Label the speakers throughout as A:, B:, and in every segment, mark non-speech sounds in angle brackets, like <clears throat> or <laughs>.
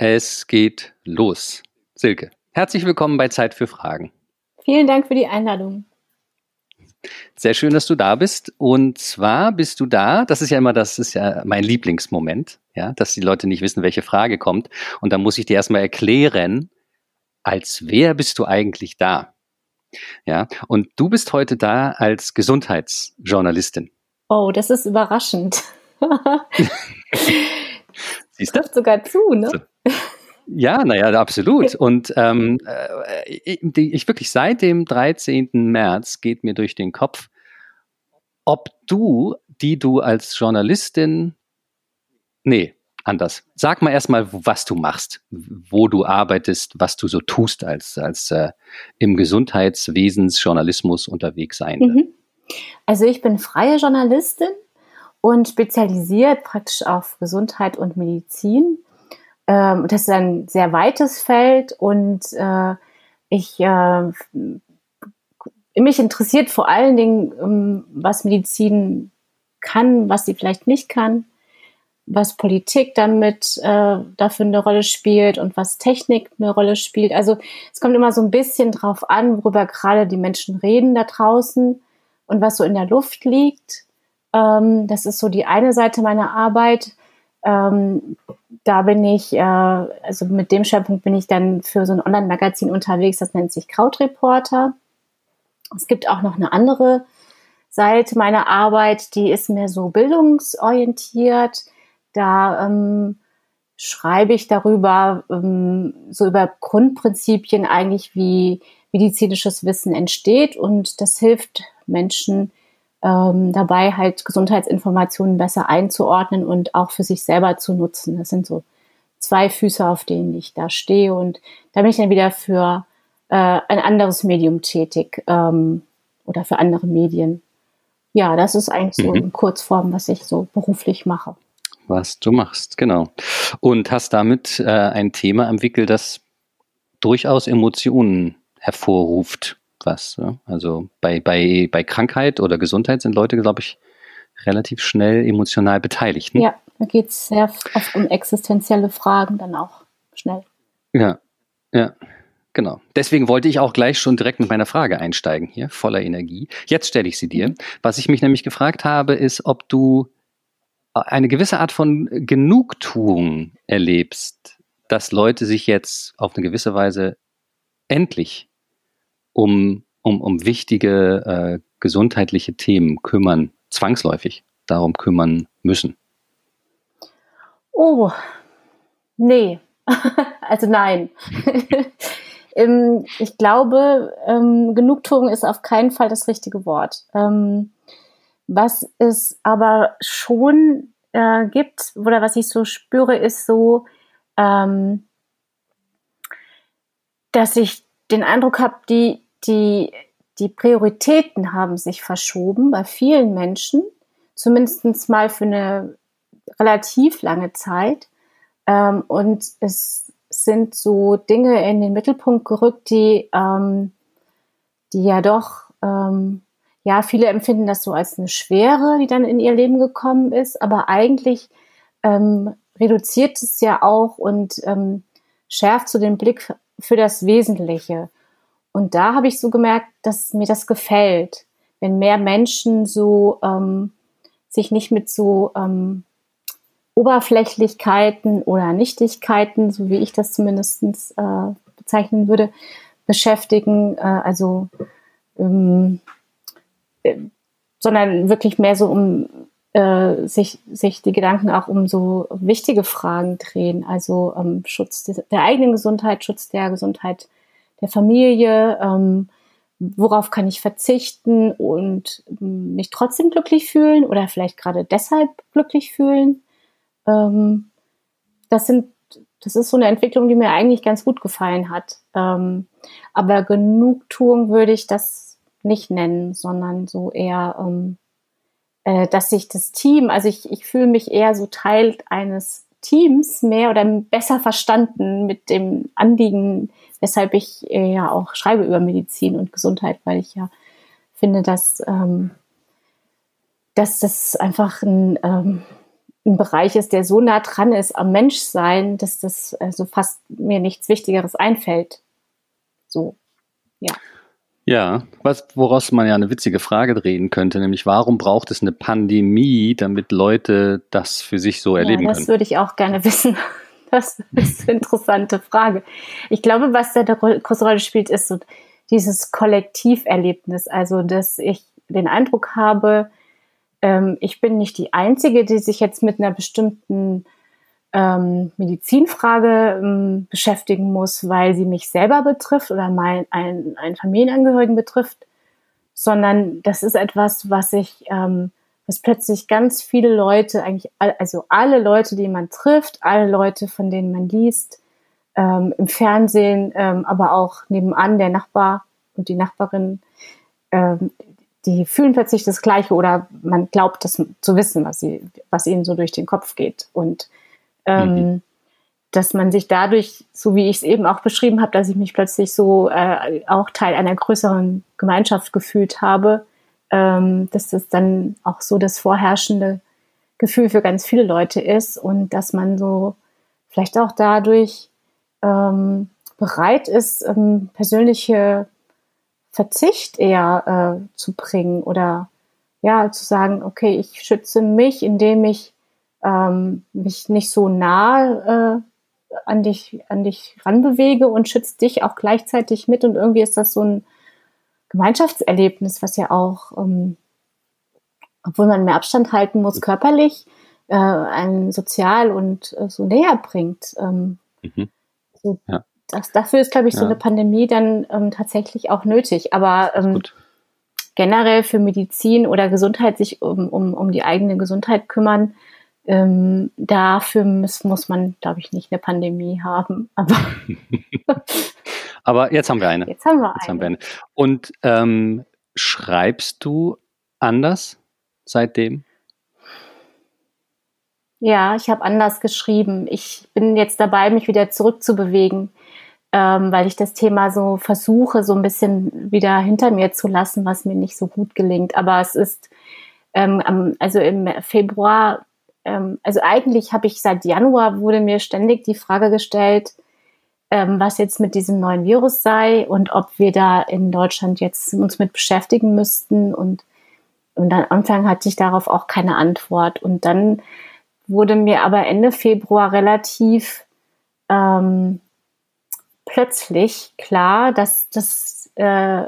A: Es geht los. Silke, herzlich willkommen bei Zeit für Fragen.
B: Vielen Dank für die Einladung.
A: Sehr schön, dass du da bist. Und zwar bist du da, das ist ja immer, das ist ja mein Lieblingsmoment, ja, dass die Leute nicht wissen, welche Frage kommt. Und dann muss ich dir erstmal erklären, als wer bist du eigentlich da? Ja, und du bist heute da als Gesundheitsjournalistin.
B: Oh, das ist überraschend. <laughs> <laughs>
A: Siehst?
B: Trifft sogar zu, ne?
A: So. Ja, naja, absolut. <laughs> Und ähm, äh, ich wirklich seit dem 13. März geht mir durch den Kopf, ob du, die du als Journalistin, nee, anders. Sag mal erstmal, was du machst, wo du arbeitest, was du so tust als, als äh, im Gesundheitswesensjournalismus unterwegs sein. Mhm.
B: Also ich bin freie Journalistin und spezialisiert praktisch auf Gesundheit und Medizin ähm, das ist ein sehr weites Feld und äh, ich äh, mich interessiert vor allen Dingen, ähm, was Medizin kann, was sie vielleicht nicht kann, was Politik damit äh, dafür eine Rolle spielt und was Technik eine Rolle spielt. Also es kommt immer so ein bisschen drauf an, worüber gerade die Menschen reden da draußen und was so in der Luft liegt. Ähm, das ist so die eine Seite meiner Arbeit. Ähm, da bin ich, äh, also mit dem Schwerpunkt bin ich dann für so ein Online-Magazin unterwegs, das nennt sich Krautreporter. Es gibt auch noch eine andere Seite meiner Arbeit, die ist mehr so bildungsorientiert. Da ähm, schreibe ich darüber, ähm, so über Grundprinzipien eigentlich, wie medizinisches Wissen entsteht und das hilft Menschen, ähm, dabei halt Gesundheitsinformationen besser einzuordnen und auch für sich selber zu nutzen. Das sind so zwei Füße, auf denen ich da stehe und da bin ich dann wieder für äh, ein anderes Medium tätig ähm, oder für andere Medien. Ja, das ist eigentlich so mhm. in Kurzform, was ich so beruflich mache.
A: Was du machst, genau. Und hast damit äh, ein Thema entwickelt, das durchaus Emotionen hervorruft was. Ja? Also bei, bei, bei Krankheit oder Gesundheit sind Leute, glaube ich, relativ schnell emotional beteiligt.
B: Ne? Ja, da geht es sehr oft um existenzielle Fragen dann auch schnell.
A: Ja, ja. Genau. Deswegen wollte ich auch gleich schon direkt mit meiner Frage einsteigen hier, voller Energie. Jetzt stelle ich sie dir. Was ich mich nämlich gefragt habe, ist, ob du eine gewisse Art von Genugtuung erlebst, dass Leute sich jetzt auf eine gewisse Weise endlich um, um, um wichtige äh, gesundheitliche Themen kümmern, zwangsläufig darum kümmern müssen?
B: Oh, nee. <laughs> also nein. <laughs> Ähm, ich glaube, ähm, Genugtuung ist auf keinen Fall das richtige Wort. Ähm, was es aber schon äh, gibt, oder was ich so spüre, ist so, ähm, dass ich den Eindruck habe, die, die, die Prioritäten haben sich verschoben bei vielen Menschen, zumindest mal für eine relativ lange Zeit. Ähm, und es sind so Dinge in den Mittelpunkt gerückt, die, ähm, die ja doch, ähm, ja, viele empfinden das so als eine Schwere, die dann in ihr Leben gekommen ist, aber eigentlich ähm, reduziert es ja auch und ähm, schärft so den Blick für das Wesentliche. Und da habe ich so gemerkt, dass mir das gefällt, wenn mehr Menschen so ähm, sich nicht mit so ähm, Oberflächlichkeiten oder Nichtigkeiten, so wie ich das zumindest äh, bezeichnen würde, beschäftigen. Äh, also ähm, äh, sondern wirklich mehr so um äh, sich, sich die Gedanken auch um so wichtige Fragen drehen, also ähm, Schutz der eigenen Gesundheit, Schutz der Gesundheit der Familie, ähm, worauf kann ich verzichten und ähm, mich trotzdem glücklich fühlen oder vielleicht gerade deshalb glücklich fühlen. Ähm, das sind, das ist so eine Entwicklung, die mir eigentlich ganz gut gefallen hat. Ähm, aber Genugtuung würde ich das nicht nennen, sondern so eher, ähm, äh, dass sich das Team, also ich, ich fühle mich eher so Teil eines Teams mehr oder besser verstanden mit dem Anliegen, weshalb ich äh, ja auch schreibe über Medizin und Gesundheit, weil ich ja finde, dass, ähm, dass das einfach ein, ähm, ein Bereich ist, der so nah dran ist am Menschsein, dass das also fast mir nichts Wichtigeres einfällt. So, ja.
A: Ja, was, woraus man ja eine witzige Frage drehen könnte, nämlich warum braucht es eine Pandemie, damit Leute das für sich so erleben
B: ja,
A: das
B: können? Das würde ich auch gerne <laughs> wissen. Das ist eine interessante Frage. Ich glaube, was da eine große Rolle spielt, ist so dieses Kollektiverlebnis. Also, dass ich den Eindruck habe, ähm, ich bin nicht die Einzige, die sich jetzt mit einer bestimmten ähm, Medizinfrage ähm, beschäftigen muss, weil sie mich selber betrifft oder mein, ein, einen Familienangehörigen betrifft, sondern das ist etwas, was ich, ähm, was plötzlich ganz viele Leute, eigentlich, also alle Leute, die man trifft, alle Leute, von denen man liest, ähm, im Fernsehen, ähm, aber auch nebenan der Nachbar und die Nachbarin, ähm, die fühlen plötzlich das Gleiche oder man glaubt das zu wissen, was sie, was ihnen so durch den Kopf geht. Und ähm, mhm. dass man sich dadurch, so wie ich es eben auch beschrieben habe, dass ich mich plötzlich so äh, auch Teil einer größeren Gemeinschaft gefühlt habe, ähm, dass das dann auch so das vorherrschende Gefühl für ganz viele Leute ist und dass man so vielleicht auch dadurch ähm, bereit ist, ähm, persönliche Verzicht eher äh, zu bringen oder ja, zu sagen, okay, ich schütze mich, indem ich ähm, mich nicht so nah äh, an dich, an dich ranbewege und schützt dich auch gleichzeitig mit. Und irgendwie ist das so ein Gemeinschaftserlebnis, was ja auch, ähm, obwohl man mehr Abstand halten muss, körperlich, äh, einen sozial und äh, so näher bringt. Ähm, mhm. so, ja. das, dafür ist, glaube ich, so ja. eine Pandemie dann ähm, tatsächlich auch nötig. Aber ähm, generell für Medizin oder Gesundheit sich um, um, um die eigene Gesundheit kümmern, ähm, dafür muss, muss man, glaube ich, nicht eine Pandemie haben. Aber, <laughs>
A: aber jetzt haben wir eine.
B: Jetzt haben wir, jetzt eine. Haben wir eine.
A: Und ähm, schreibst du anders seitdem?
B: Ja, ich habe anders geschrieben. Ich bin jetzt dabei, mich wieder zurückzubewegen, ähm, weil ich das Thema so versuche, so ein bisschen wieder hinter mir zu lassen, was mir nicht so gut gelingt. Aber es ist, ähm, also im Februar ähm, also eigentlich habe ich seit Januar wurde mir ständig die Frage gestellt, ähm, was jetzt mit diesem neuen Virus sei und ob wir da in Deutschland jetzt uns mit beschäftigen müssten und und am Anfang hatte ich darauf auch keine Antwort. Und dann wurde mir aber Ende Februar relativ ähm, plötzlich klar, dass das, äh,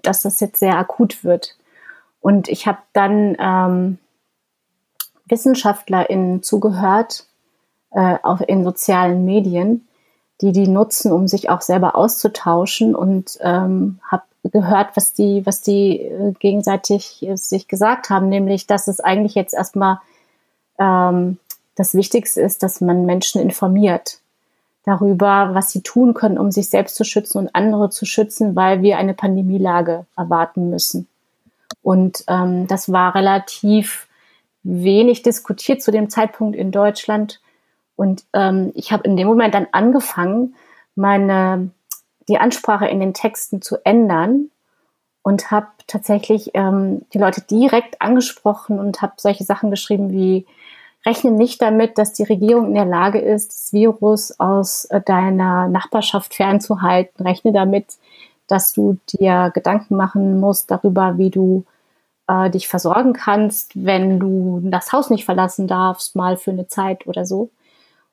B: dass das jetzt sehr akut wird. Und ich habe dann ähm, WissenschaftlerInnen zugehört, äh, auch in sozialen Medien, die die nutzen, um sich auch selber auszutauschen und ähm, habe gehört, was die, was die äh, gegenseitig äh, sich gesagt haben, nämlich, dass es eigentlich jetzt erstmal ähm, das Wichtigste ist, dass man Menschen informiert darüber, was sie tun können, um sich selbst zu schützen und andere zu schützen, weil wir eine Pandemielage erwarten müssen. Und ähm, das war relativ wenig diskutiert zu dem Zeitpunkt in Deutschland. Und ähm, ich habe in dem Moment dann angefangen, meine die Ansprache in den Texten zu ändern und habe tatsächlich ähm, die Leute direkt angesprochen und habe solche Sachen geschrieben wie rechne nicht damit, dass die Regierung in der Lage ist, das Virus aus äh, deiner Nachbarschaft fernzuhalten. Rechne damit, dass du dir Gedanken machen musst darüber, wie du äh, dich versorgen kannst, wenn du das Haus nicht verlassen darfst, mal für eine Zeit oder so.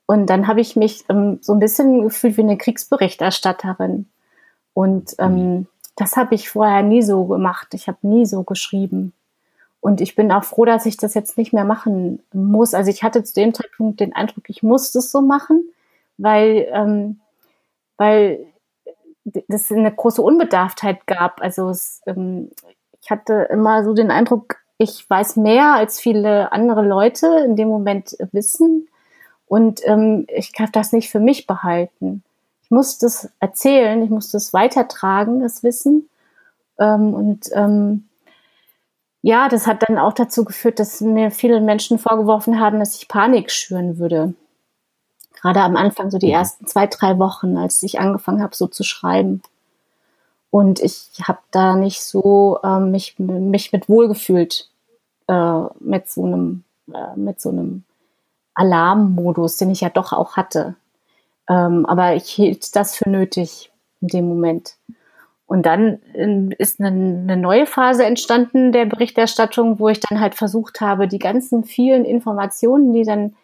B: Und dann habe ich mich ähm, so ein bisschen gefühlt wie eine Kriegsberichterstatterin. Und ähm, mhm. das habe ich vorher nie so gemacht. Ich habe nie so geschrieben. Und ich bin auch froh, dass ich das jetzt nicht mehr machen muss. Also ich hatte zu dem Zeitpunkt den Eindruck, ich muss das so machen, weil, ähm, weil es eine große Unbedarftheit gab. Also es, ähm, ich hatte immer so den Eindruck, ich weiß mehr als viele andere Leute in dem Moment wissen und ähm, ich darf das nicht für mich behalten. Ich muss das erzählen, ich muss das weitertragen, das Wissen. Ähm, und ähm, ja, das hat dann auch dazu geführt, dass mir viele Menschen vorgeworfen haben, dass ich Panik schüren würde. Gerade am Anfang, so die mhm. ersten zwei, drei Wochen, als ich angefangen habe, so zu schreiben. Und ich habe da nicht so äh, mich, mich mit wohlgefühlt äh, mit so einem, äh, mit so einem Alarmmodus, den ich ja doch auch hatte. Ähm, aber ich hielt das für nötig in dem Moment. Und dann ähm, ist eine, eine, neue Phase entstanden der Berichterstattung, wo ich dann halt versucht habe, die ganzen vielen Informationen, die dann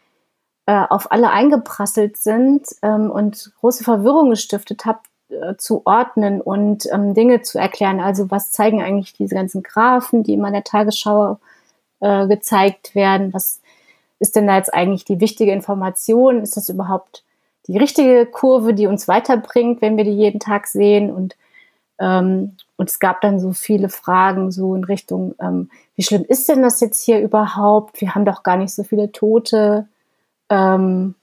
B: äh, auf alle eingeprasselt sind ähm, und große Verwirrung gestiftet habe, äh, zu ordnen und ähm, Dinge zu erklären. Also was zeigen eigentlich diese ganzen Graphen, die immer in der Tagesschau äh, gezeigt werden? Was ist denn da jetzt eigentlich die wichtige Information? Ist das überhaupt die richtige Kurve, die uns weiterbringt, wenn wir die jeden Tag sehen? Und ähm, und es gab dann so viele Fragen so in Richtung, ähm, wie schlimm ist denn das jetzt hier überhaupt? Wir haben doch gar nicht so viele Tote. Ähm,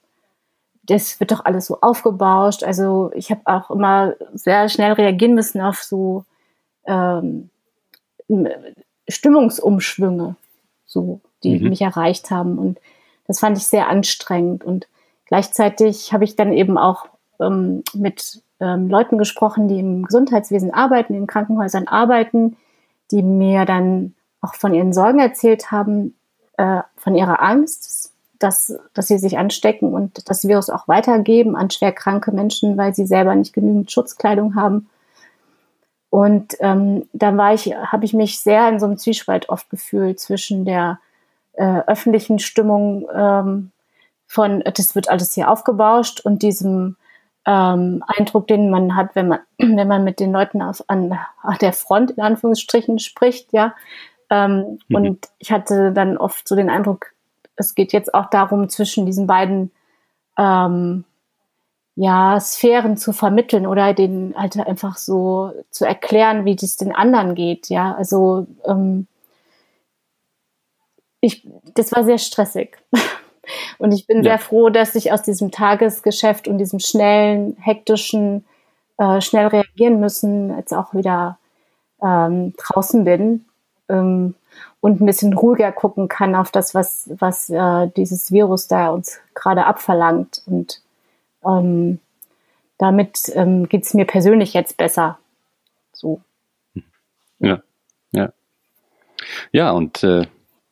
B: das wird doch alles so aufgebauscht. Also ich habe auch immer sehr schnell reagieren müssen auf so ähm, Stimmungsumschwünge, so die mhm. mich erreicht haben. Und das fand ich sehr anstrengend. Und gleichzeitig habe ich dann eben auch ähm, mit ähm, Leuten gesprochen, die im Gesundheitswesen arbeiten, in Krankenhäusern arbeiten, die mir dann auch von ihren Sorgen erzählt haben, äh, von ihrer Angst, dass, dass sie sich anstecken und das Virus auch weitergeben an schwerkranke Menschen, weil sie selber nicht genügend Schutzkleidung haben. Und ähm, da war ich, habe ich mich sehr in so einem Zwiespalt oft gefühlt zwischen der äh, öffentlichen Stimmung ähm, von, das wird alles hier aufgebauscht und diesem ähm, Eindruck, den man hat, wenn man, <clears throat> wenn man mit den Leuten auf, an, an der Front in Anführungsstrichen spricht, ja. Ähm, mhm. Und ich hatte dann oft so den Eindruck, es geht jetzt auch darum, zwischen diesen beiden ähm, ja, Sphären zu vermitteln oder den halt einfach so zu erklären, wie das den anderen geht, ja. Also ähm, ich, das war sehr stressig. <laughs> Und ich bin ja. sehr froh, dass ich aus diesem Tagesgeschäft und diesem schnellen, hektischen, äh, schnell reagieren müssen, jetzt auch wieder ähm, draußen bin ähm, und ein bisschen ruhiger gucken kann auf das, was, was äh, dieses Virus da uns gerade abverlangt. Und ähm, damit ähm, geht es mir persönlich jetzt besser. So.
A: Ja, ja. Ja, und äh,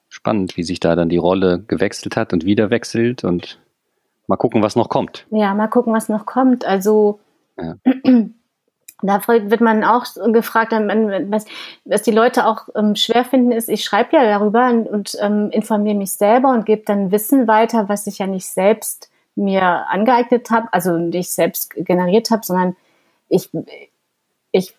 A: spannend, wie sich da dann die Rolle gewechselt hat und wieder wechselt und mal gucken, was noch kommt.
B: Ja, mal gucken, was noch kommt. Also ja. <clears throat> da wird man auch gefragt, was, was die Leute auch ähm, schwer finden, ist, ich schreibe ja darüber und, und ähm, informiere mich selber und gebe dann Wissen weiter, was ich ja nicht selbst mir angeeignet habe, also nicht selbst generiert habe, sondern ich, ich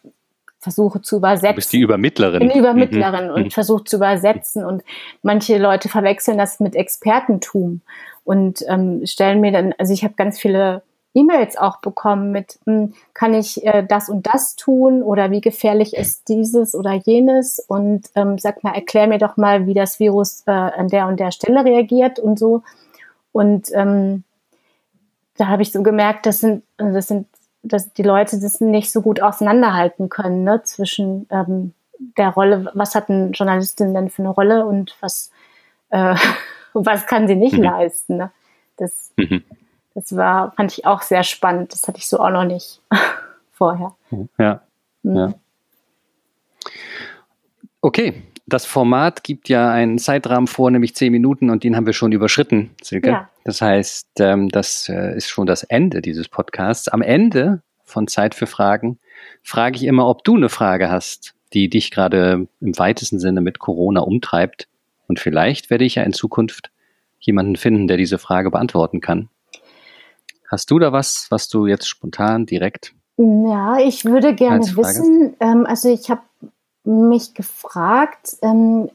B: versuche zu übersetzen. Du
A: bist die Übermittlerin.
B: Ich bin Übermittlerin mhm. und mhm. versuche zu übersetzen. Und manche Leute verwechseln das mit Expertentum und ähm, stellen mir dann, also ich habe ganz viele E-Mails auch bekommen mit, hm, kann ich äh, das und das tun oder wie gefährlich ist dieses oder jenes und ähm, sag mal, erklär mir doch mal, wie das Virus äh, an der und der Stelle reagiert und so. Und ähm, da habe ich so gemerkt, das sind, das sind dass die Leute das nicht so gut auseinanderhalten können ne, zwischen ähm, der Rolle, was hat eine Journalistin denn für eine Rolle und was, äh, <laughs> was kann sie nicht mhm. leisten. Ne? Das, mhm. Das war, fand ich auch sehr spannend. Das hatte ich so auch noch nicht <laughs> vorher.
A: Ja. Mhm. ja. Okay, das Format gibt ja einen Zeitrahmen vor, nämlich zehn Minuten, und den haben wir schon überschritten, Silke. Ja. Das heißt, ähm, das äh, ist schon das Ende dieses Podcasts. Am Ende von Zeit für Fragen frage ich immer, ob du eine Frage hast, die dich gerade im weitesten Sinne mit Corona umtreibt. Und vielleicht werde ich ja in Zukunft jemanden finden, der diese Frage beantworten kann. Hast du da was, was du jetzt spontan direkt?
B: Ja, ich würde gerne wissen, ähm, also ich habe mich gefragt, ähm,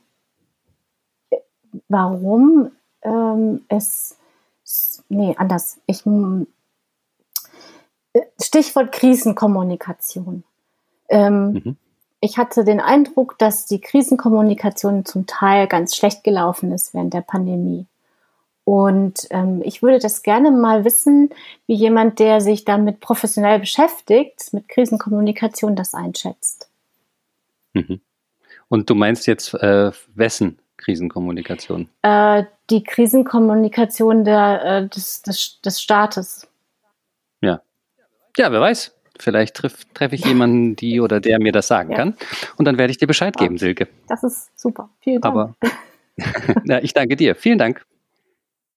B: warum ähm, es, nee, anders, ich, Stichwort Krisenkommunikation. Ähm, mhm. Ich hatte den Eindruck, dass die Krisenkommunikation zum Teil ganz schlecht gelaufen ist während der Pandemie. Und ähm, ich würde das gerne mal wissen, wie jemand, der sich damit professionell beschäftigt, mit Krisenkommunikation, das einschätzt.
A: Mhm. Und du meinst jetzt äh, wessen Krisenkommunikation?
B: Äh, die Krisenkommunikation der, äh, des, des, des Staates.
A: Ja. Ja, wer weiß. Vielleicht treffe treff ich jemanden, die oder der mir das sagen ja. kann. Und dann werde ich dir Bescheid geben, Silke.
B: Das ist super. Vielen Dank.
A: Aber <laughs> ja, ich danke dir. Vielen Dank.